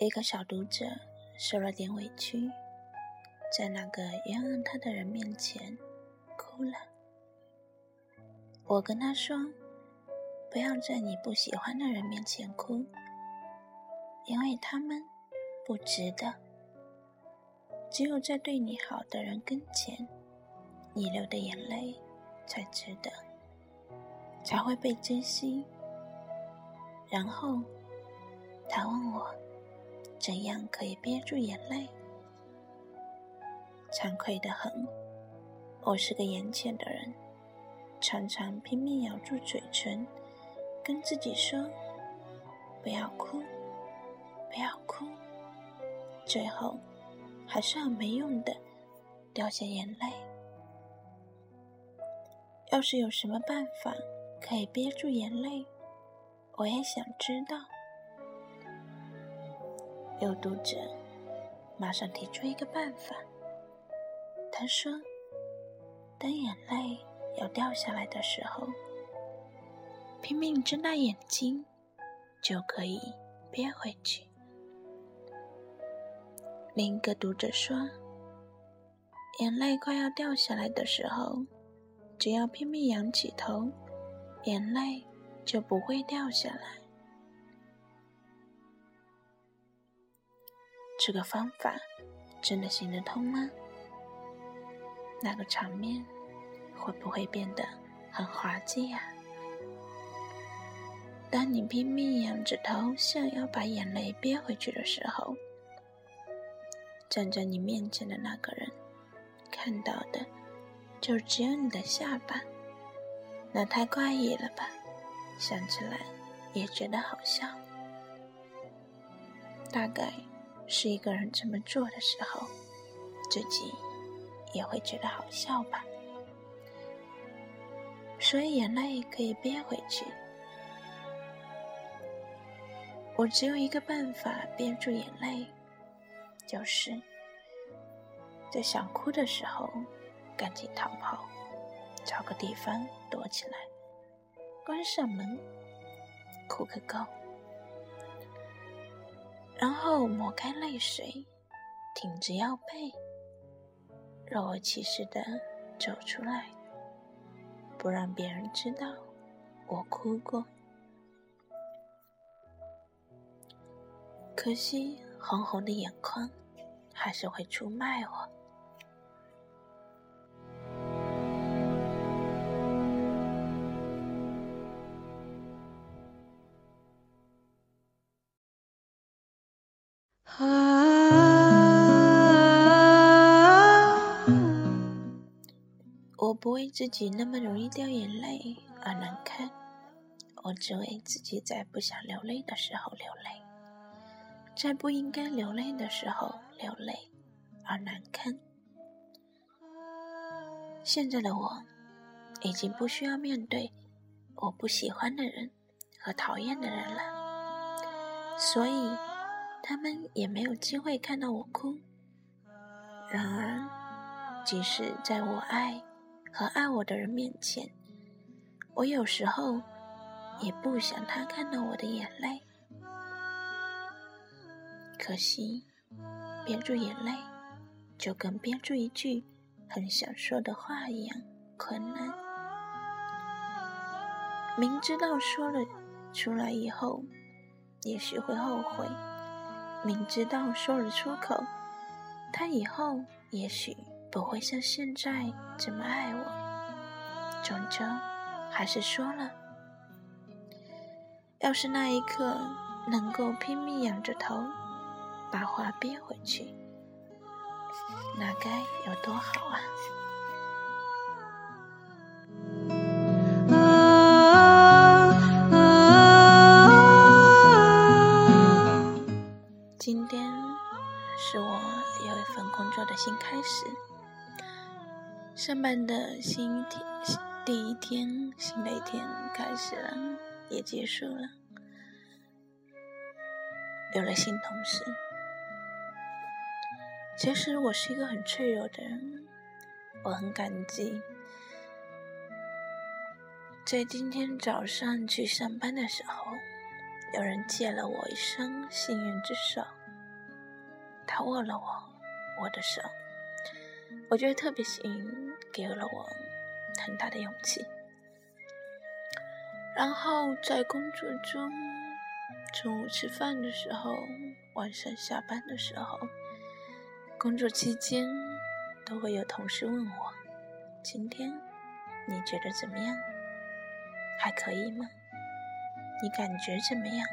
一个小读者受了点委屈，在那个冤枉他的人面前哭了。我跟他说：“不要在你不喜欢的人面前哭，因为他们不值得。只有在对你好的人跟前，你流的眼泪才值得，才会被珍惜。”然后他问我。怎样可以憋住眼泪？惭愧的很，我是个眼浅的人，常常拼命咬住嘴唇，跟自己说：“不要哭，不要哭。”最后还是很没用的，掉下眼泪。要是有什么办法可以憋住眼泪，我也想知道。有读者马上提出一个办法，他说：“当眼泪要掉下来的时候，拼命睁大眼睛，就可以憋回去。”另一个读者说：“眼泪快要掉下来的时候，只要拼命仰起头，眼泪就不会掉下来。”这个方法真的行得通吗？那个场面会不会变得很滑稽呀？当你拼命仰着头，想要把眼泪憋回去的时候，站在你面前的那个人看到的就只有你的下巴，那太怪异了吧？想起来也觉得好笑，大概。是一个人这么做的时候，自己也会觉得好笑吧。所以眼泪可以憋回去。我只有一个办法憋住眼泪，就是在想哭的时候，赶紧逃跑，找个地方躲起来，关上门，哭个够。然后抹干泪水，挺直腰背，若无其事的走出来，不让别人知道我哭过。可惜红红的眼眶，还是会出卖我。我不为自己那么容易掉眼泪而难堪，我只为自己在不想流泪的时候流泪，在不应该流泪的时候流泪而难堪。现在的我，已经不需要面对我不喜欢的人和讨厌的人了，所以。他们也没有机会看到我哭。然而，即使在我爱和爱我的人面前，我有时候也不想他看到我的眼泪。可惜，憋住眼泪，就跟憋住一句很想说的话一样困难。明知道说了出来以后，也许会后悔。明知道说了出口，他以后也许不会像现在这么爱我，终究还是说了。要是那一刻能够拼命仰着头，把话憋回去，那该有多好啊！的新开始，上班的新天，第一天，新的一天开始了，也结束了。有了新同事，其实我是一个很脆弱的人，我很感激。在今天早上去上班的时候，有人借了我一双幸运之手，他握了我我的手，我觉得特别幸运，给了我很大的勇气。然后在工作中，中午吃饭的时候，晚上下班的时候，工作期间，都会有同事问我：“今天你觉得怎么样？还可以吗？你感觉怎么样？”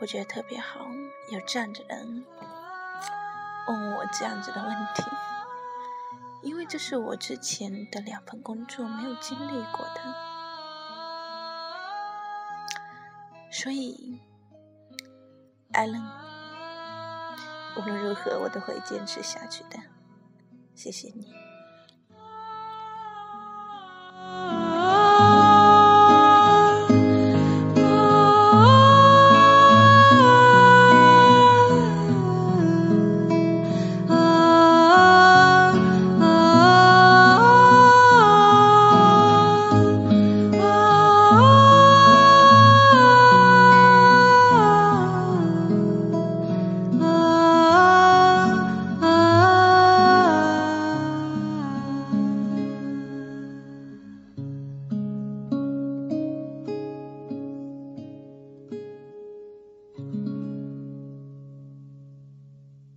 我觉得特别好，有这样的人问我这样子的问题，因为这是我之前的两份工作没有经历过的，所以，艾伦，无论如何我都会坚持下去的，谢谢你。